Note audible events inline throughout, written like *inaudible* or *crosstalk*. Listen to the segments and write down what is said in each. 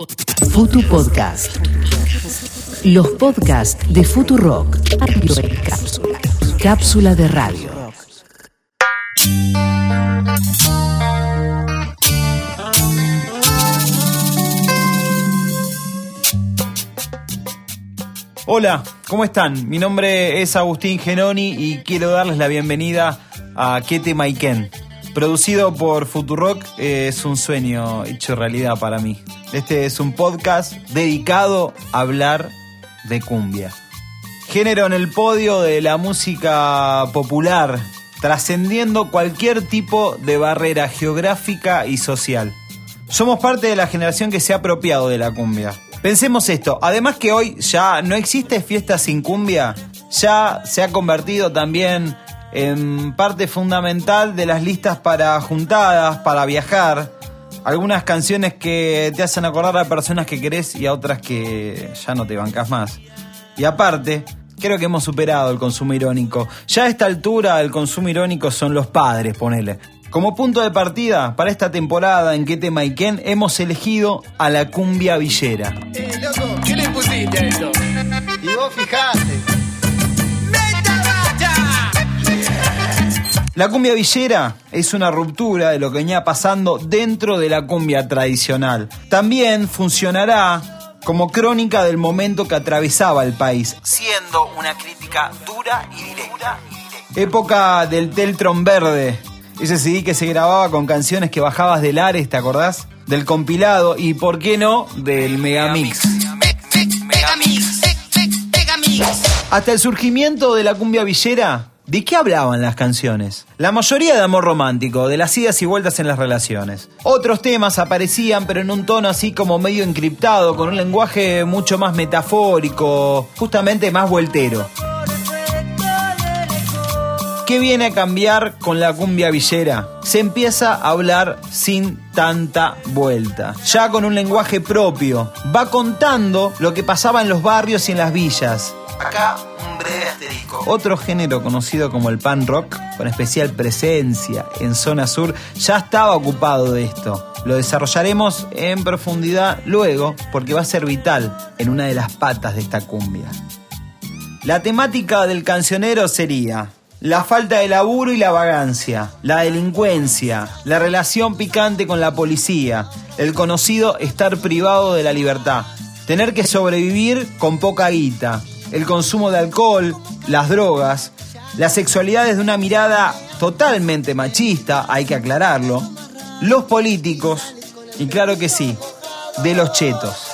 Futu Podcast. Los podcasts de Futurock. Cápsula. Cápsula de radio. Hola, ¿cómo están? Mi nombre es Agustín Genoni y quiero darles la bienvenida a Kete Maiken. Producido por Futurock es un sueño hecho realidad para mí. Este es un podcast dedicado a hablar de cumbia. Género en el podio de la música popular, trascendiendo cualquier tipo de barrera geográfica y social. Somos parte de la generación que se ha apropiado de la cumbia. Pensemos esto, además que hoy ya no existe fiesta sin cumbia, ya se ha convertido también en parte fundamental de las listas para juntadas, para viajar. Algunas canciones que te hacen acordar a personas que querés y a otras que ya no te bancas más. Y aparte, creo que hemos superado el consumo irónico. Ya a esta altura el consumo irónico son los padres, ponele. Como punto de partida para esta temporada en que tema y quién hemos elegido a la cumbia villera. Eh, loco, ¿qué le pusiste a eso? Y vos fijate. La cumbia villera es una ruptura de lo que venía pasando dentro de la cumbia tradicional. También funcionará como crónica del momento que atravesaba el país, siendo una crítica dura y directa. Época del Teltron Verde, ese CD que se grababa con canciones que bajabas del Ares, ¿te acordás? Del compilado y, ¿por qué no?, del Megamix. Hasta el surgimiento de la cumbia villera, ¿De qué hablaban las canciones? La mayoría de amor romántico, de las idas y vueltas en las relaciones. Otros temas aparecían pero en un tono así como medio encriptado, con un lenguaje mucho más metafórico, justamente más vueltero. ¿Qué viene a cambiar con la cumbia villera? Se empieza a hablar sin tanta vuelta, ya con un lenguaje propio. Va contando lo que pasaba en los barrios y en las villas. Acá un breve asterisco. Otro género conocido como el pan rock, con especial presencia en zona sur, ya estaba ocupado de esto. Lo desarrollaremos en profundidad luego porque va a ser vital en una de las patas de esta cumbia. La temática del cancionero sería la falta de laburo y la vagancia, la delincuencia, la relación picante con la policía, el conocido estar privado de la libertad, tener que sobrevivir con poca guita, el consumo de alcohol, las drogas, la sexualidad desde una mirada totalmente machista, hay que aclararlo, los políticos y claro que sí, de los chetos.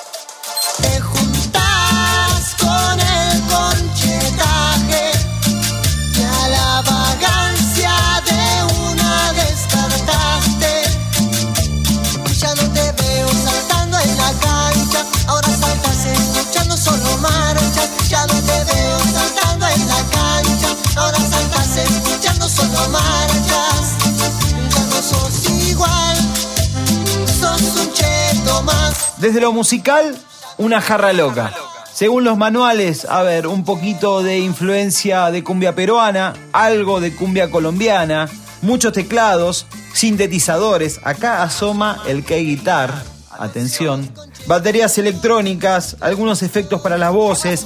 Desde lo musical, una jarra loca. Según los manuales, a ver, un poquito de influencia de cumbia peruana, algo de cumbia colombiana, muchos teclados, sintetizadores, acá asoma el K-Guitar, atención, baterías electrónicas, algunos efectos para las voces,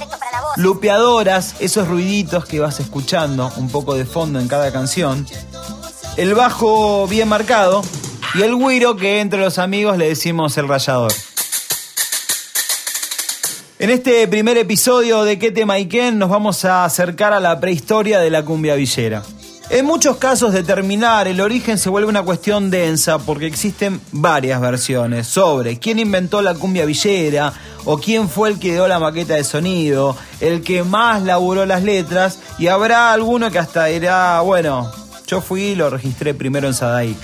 lupeadoras, esos ruiditos que vas escuchando un poco de fondo en cada canción, el bajo bien marcado y el güiro que entre los amigos le decimos el rayador. En este primer episodio de ¿Qué tema y nos vamos a acercar a la prehistoria de la cumbia villera. En muchos casos determinar el origen se vuelve una cuestión densa porque existen varias versiones sobre quién inventó la cumbia villera o quién fue el que dio la maqueta de sonido, el que más laburó las letras y habrá alguno que hasta dirá, bueno, yo fui y lo registré primero en Sadaic.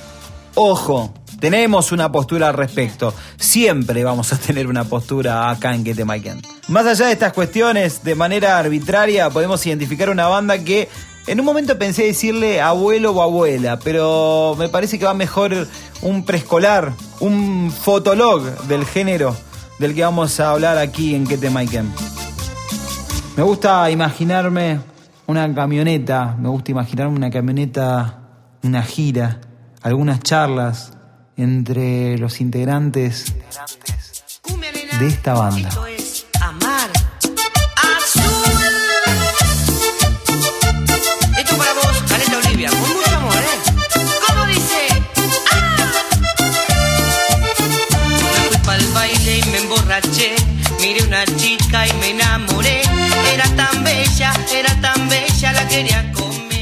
Ojo, tenemos una postura al respecto. Siempre vamos a tener una postura acá en Kete Maiken. Más allá de estas cuestiones, de manera arbitraria, podemos identificar una banda que en un momento pensé decirle abuelo o abuela, pero me parece que va mejor un preescolar, un fotolog del género del que vamos a hablar aquí en Kete Maiken. Me gusta imaginarme una camioneta, me gusta imaginarme una camioneta, una gira, algunas charlas entre los integrantes de esta banda.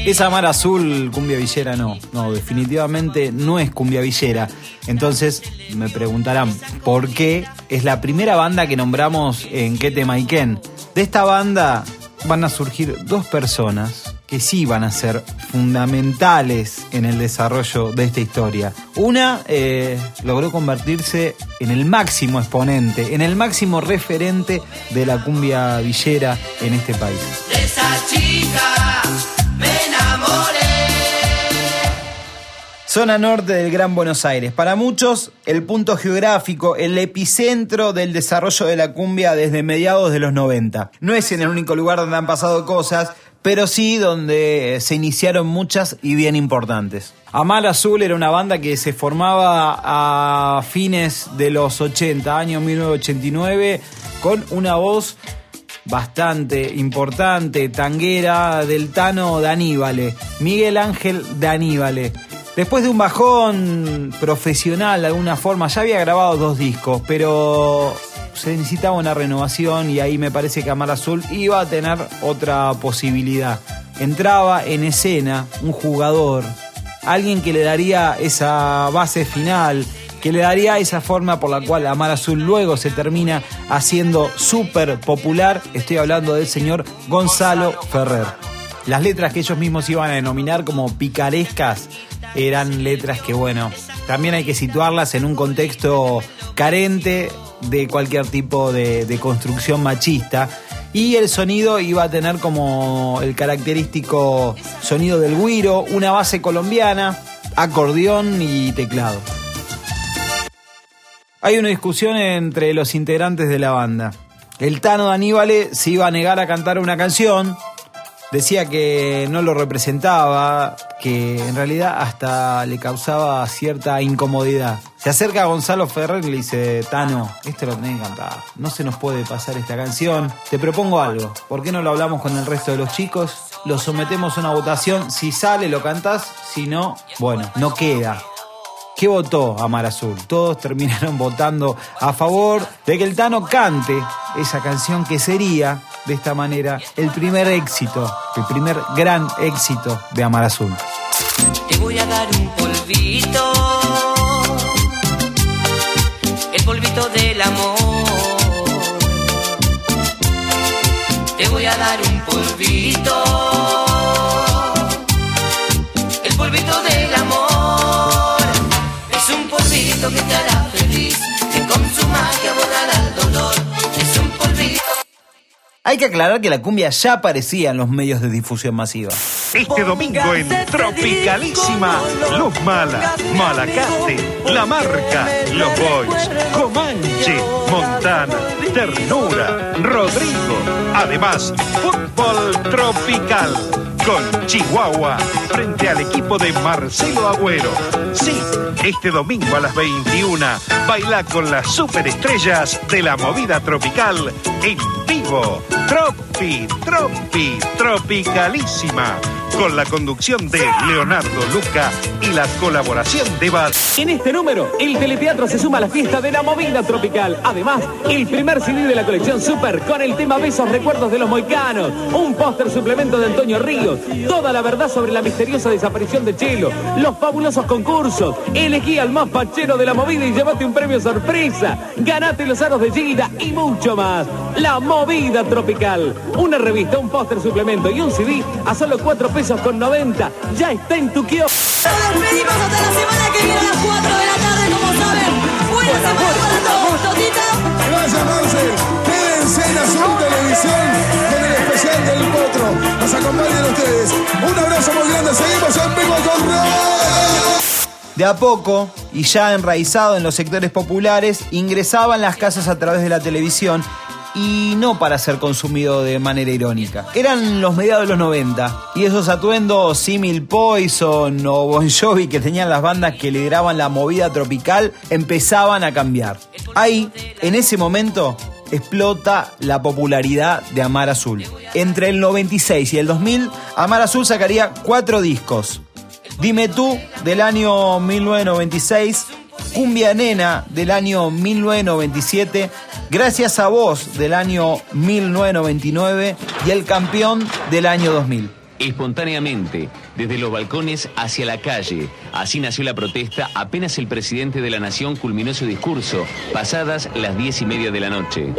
Esa mar azul, cumbia villera, no. No, definitivamente no es cumbia villera. Entonces me preguntarán, ¿por qué? Es la primera banda que nombramos en Kete Maiken. De esta banda van a surgir dos personas que sí van a ser fundamentales en el desarrollo de esta historia. Una eh, logró convertirse en el máximo exponente, en el máximo referente de la cumbia villera en este país. Esa chica Zona norte del Gran Buenos Aires. Para muchos, el punto geográfico, el epicentro del desarrollo de la cumbia desde mediados de los 90. No es en el único lugar donde han pasado cosas, pero sí donde se iniciaron muchas y bien importantes. Amal Azul era una banda que se formaba a fines de los 80, año 1989, con una voz bastante importante, tanguera del Tano Daníbale, Miguel Ángel Daníbale. Después de un bajón profesional de alguna forma, ya había grabado dos discos, pero se necesitaba una renovación y ahí me parece que Amar Azul iba a tener otra posibilidad. Entraba en escena un jugador, alguien que le daría esa base final, que le daría esa forma por la cual Amar Azul luego se termina haciendo súper popular. Estoy hablando del señor Gonzalo Ferrer. Las letras que ellos mismos iban a denominar como picarescas eran letras que, bueno, también hay que situarlas en un contexto carente de cualquier tipo de, construcción machista. Y el sonido iba a tener como el característico sonido del guiro, una base colombiana, acordeón y teclado. Hay una discusión entre los integrantes de la banda. El Tano de Aníbale se iba a negar a cantar una canción, decía que no lo representaba, que en realidad hasta le causaba cierta incomodidad. Se acerca a Gonzalo Ferrer y le dice, Tano, esto lo tenés que cantar, no se nos puede pasar esta canción, te propongo algo, ¿por qué no lo hablamos con el resto de los chicos? Lo sometemos a una votación, si sale lo cantás, si no, bueno, no queda. ¿Qué votó Amar Azul? Todos terminaron *laughs* votando a favor de que el Tano cante esa canción que sería, de esta manera, el primer éxito, el primer gran éxito de Amar Azul. Te voy a dar un polvito, el polvito del amor. Te voy a dar un polvito, el polvito del amor. Es un polvito que te hará feliz, que con su magia Hay que aclarar que la cumbia ya aparecía en los medios de difusión masiva. Este domingo en Tropicalísima, Luz Mala, Malacate, La Marca, Los Boys, Comanche, Montana, Ternura, Rodrigo. Además, fútbol tropical con Chihuahua frente al equipo de Marcelo Agüero. Sí, este domingo a las 21, baila con las superestrellas de la movida tropical en vivo. Tropi, Tropi, Tropicalísima. Con la conducción de Leonardo Luca y la colaboración de Bad. En este número, el Teleteatro se suma a la fiesta de la movida tropical. Además, el primer CD de la colección Super con el tema Besos Recuerdos de los Moicanos. Un póster suplemento de Antonio Ríos. Toda la verdad sobre la misteriosa desaparición de Chelo, los fabulosos concursos, elegí al más pachero de la movida y llévate un premio sorpresa, ganate los aros de Gilda y mucho más. La movida tropical, una revista, un póster suplemento y un CD a solo 4 pesos con 90, ya está en tu kiosco. Acompañen ustedes. Un abrazo muy grande, seguimos en. De a poco, y ya enraizado en los sectores populares, ingresaba en las casas a través de la televisión y no para ser consumido de manera irónica. Eran los mediados de los 90 y esos atuendos Simil Poison o Bon Jovi que tenían las bandas que lideraban la movida tropical empezaban a cambiar. Ahí, en ese momento, explota la popularidad de Amar Azul. Entre el 96 y el 2000, Amar Azul sacaría cuatro discos. Dime tú, del año 1996, Cumbia Nena del año 1997, Gracias a vos del año 1999 y El Campeón del año 2000. Espontáneamente, desde los balcones hacia la calle. Así nació la protesta apenas el presidente de la nación culminó su discurso, pasadas las diez y media de la noche.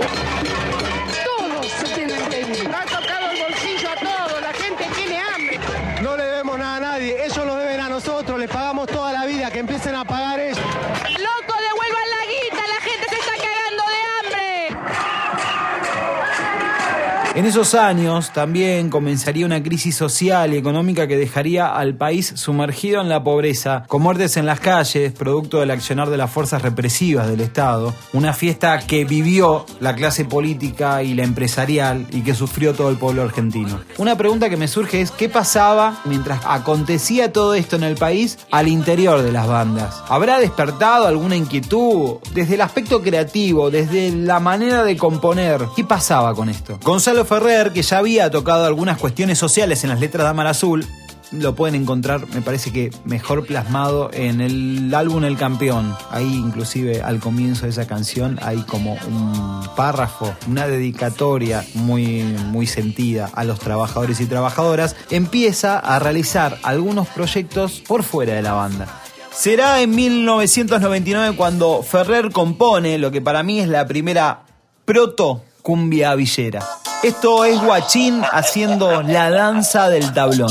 En esos años también comenzaría una crisis social y económica que dejaría al país sumergido en la pobreza, con muertes en las calles, producto del accionar de las fuerzas represivas del Estado. Una fiesta que vivió la clase política y la empresarial y que sufrió todo el pueblo argentino. Una pregunta que me surge es qué pasaba mientras acontecía todo esto en el país al interior de las bandas. ¿Habrá despertado alguna inquietud desde el aspecto creativo, desde la manera de componer? ¿Qué pasaba con esto? Gonzalo Ferrer, que ya había tocado algunas cuestiones sociales en las letras de Amar Azul, lo pueden encontrar, me parece que mejor plasmado en el álbum El Campeón. Ahí inclusive al comienzo de esa canción hay como un párrafo, una dedicatoria muy, muy sentida a los trabajadores y trabajadoras. Empieza a realizar algunos proyectos por fuera de la banda. Será en 1999 cuando Ferrer compone lo que para mí es la primera proto cumbia villera. Esto es Guachín haciendo la danza del tablón.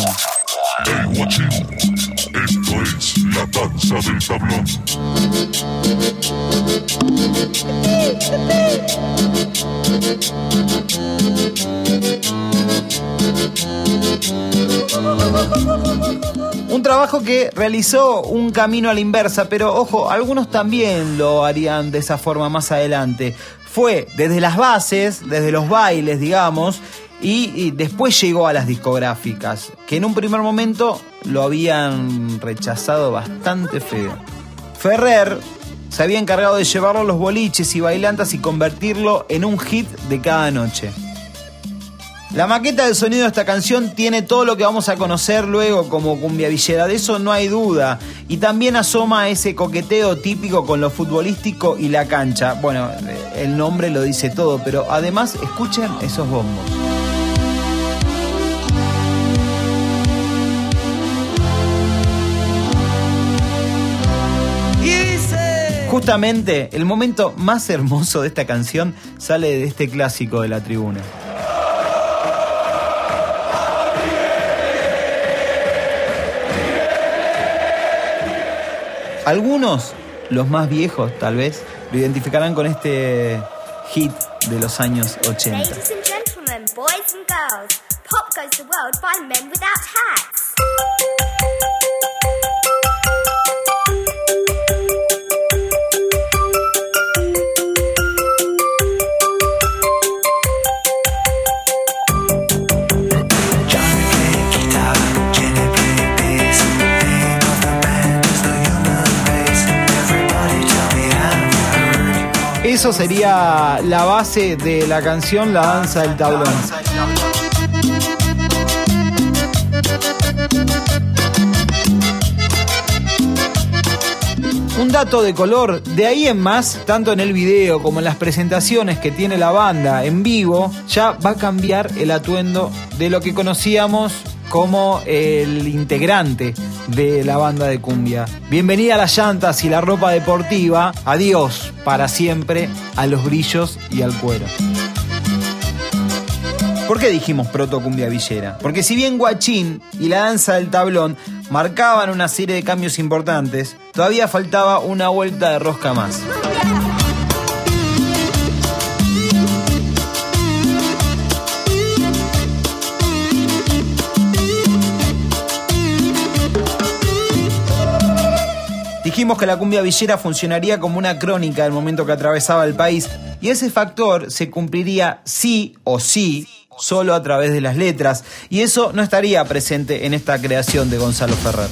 Hey, guachín, esto es la danza del tablón. Un trabajo que realizó un camino a la inversa, pero ojo, algunos también lo harían de esa forma más adelante. Fue desde las bases, desde los bailes, digamos, y, después llegó a las discográficas, que en un primer momento lo habían rechazado bastante feo. Ferrer se había encargado de llevarlo a los boliches y bailantas y convertirlo en un hit de cada noche. La maqueta del sonido de esta canción tiene todo lo que vamos a conocer luego como cumbia villera, de eso no hay duda. Y también asoma ese coqueteo típico con lo futbolístico y la cancha. Bueno, el nombre lo dice todo, pero además escuchen esos bombos. Justamente el momento más hermoso de esta canción sale de este clásico de la tribuna. Algunos, los más viejos tal vez, lo identificarán con este hit de los años 80. Sería la base de la canción La danza del tablón. Un dato de color, de ahí en más, tanto en el video como en las presentaciones que tiene la banda en vivo, ya va a cambiar el atuendo de lo que conocíamos como el integrante de la banda de cumbia. Bienvenida a las llantas y la ropa deportiva. Adiós para siempre a los brillos y al cuero. ¿Por qué dijimos proto cumbia villera? Porque si bien Guachín y la danza del tablón marcaban una serie de cambios importantes, todavía faltaba una vuelta de rosca más. Dijimos que la cumbia villera funcionaría como una crónica del momento que atravesaba el país y ese factor se cumpliría sí o sí solo a través de las letras y eso no estaría presente en esta creación de Gonzalo Ferrer.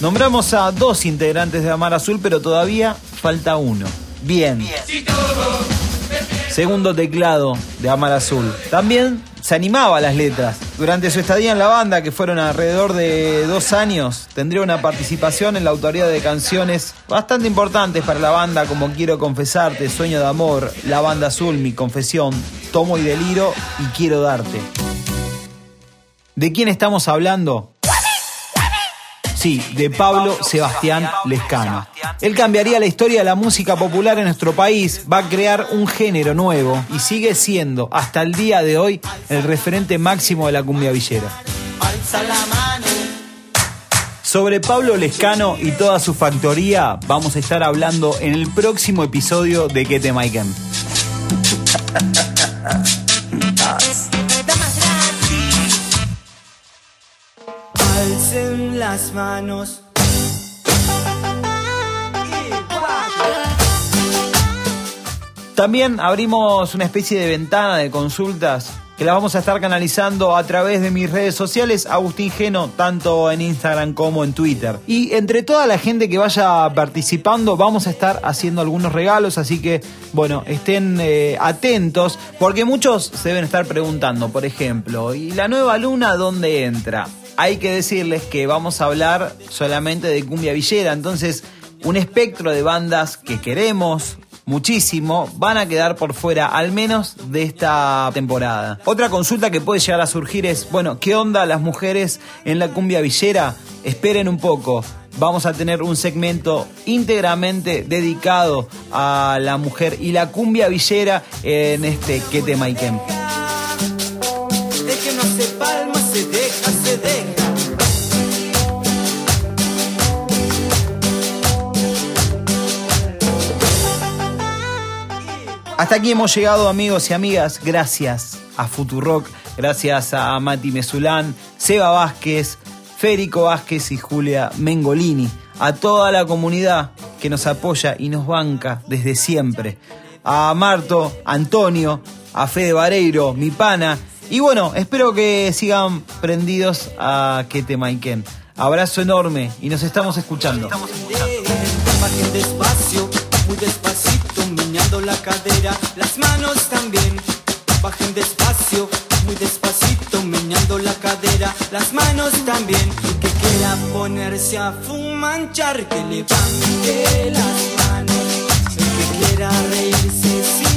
Nombramos a dos integrantes de Amar Azul, pero todavía falta uno. Bien. Segundo teclado de Amar Azul. También se animaba a las letras. Durante su estadía en la banda, que fueron alrededor de dos años, tendría una participación en la autoría de canciones bastante importantes para la banda, como Quiero Confesarte, Sueño de Amor, La Banda Azul, Mi Confesión, Tomo y Deliro y Quiero Darte. ¿De quién estamos hablando? Sí, de Pablo Sebastián Lescano. Él cambiaría la historia de la música popular en nuestro país, va a crear un género nuevo y sigue siendo, hasta el día de hoy, el referente máximo de la cumbia villera. Sobre Pablo Lescano y toda su factoría vamos a estar hablando en el próximo episodio de Que te Maiken. Las manos. También abrimos una especie de ventana de consultas que la vamos a estar canalizando a través de mis redes sociales, Agustín Geno, tanto en Instagram como en Twitter. Y entre toda la gente que vaya participando, vamos a estar haciendo algunos regalos, así que, bueno, estén eh, atentos, porque muchos se deben estar preguntando, por ejemplo, ¿y la nueva luna dónde entra? Hay que decirles que vamos a hablar solamente de cumbia villera, entonces un espectro de bandas que queremos, muchísimo, van a quedar por fuera, al menos de esta temporada. Otra consulta que puede llegar a surgir es, bueno, ¿qué onda las mujeres en la cumbia villera? Esperen un poco. Vamos a tener un segmento íntegramente dedicado a la mujer y la cumbia villera en este Que te Maiken. De Hasta aquí hemos llegado amigos y amigas, gracias a Futurock, gracias a Mati Mesulán, Seba Vázquez, Férico Vázquez y Julia Mengolini, a toda la comunidad que nos apoya y nos banca desde siempre, a Marto, Antonio, a Fede Vareiro, mi pana, y bueno, espero que sigan prendidos a Que te Maiken. Abrazo enorme y nos estamos escuchando. Bajen despacio, muy la cadera, las manos también. Bajen despacio, muy despacito, meneando la cadera, las manos también. Que quiera ponerse a fumanchar, que levante las manos. El que quiera reírse,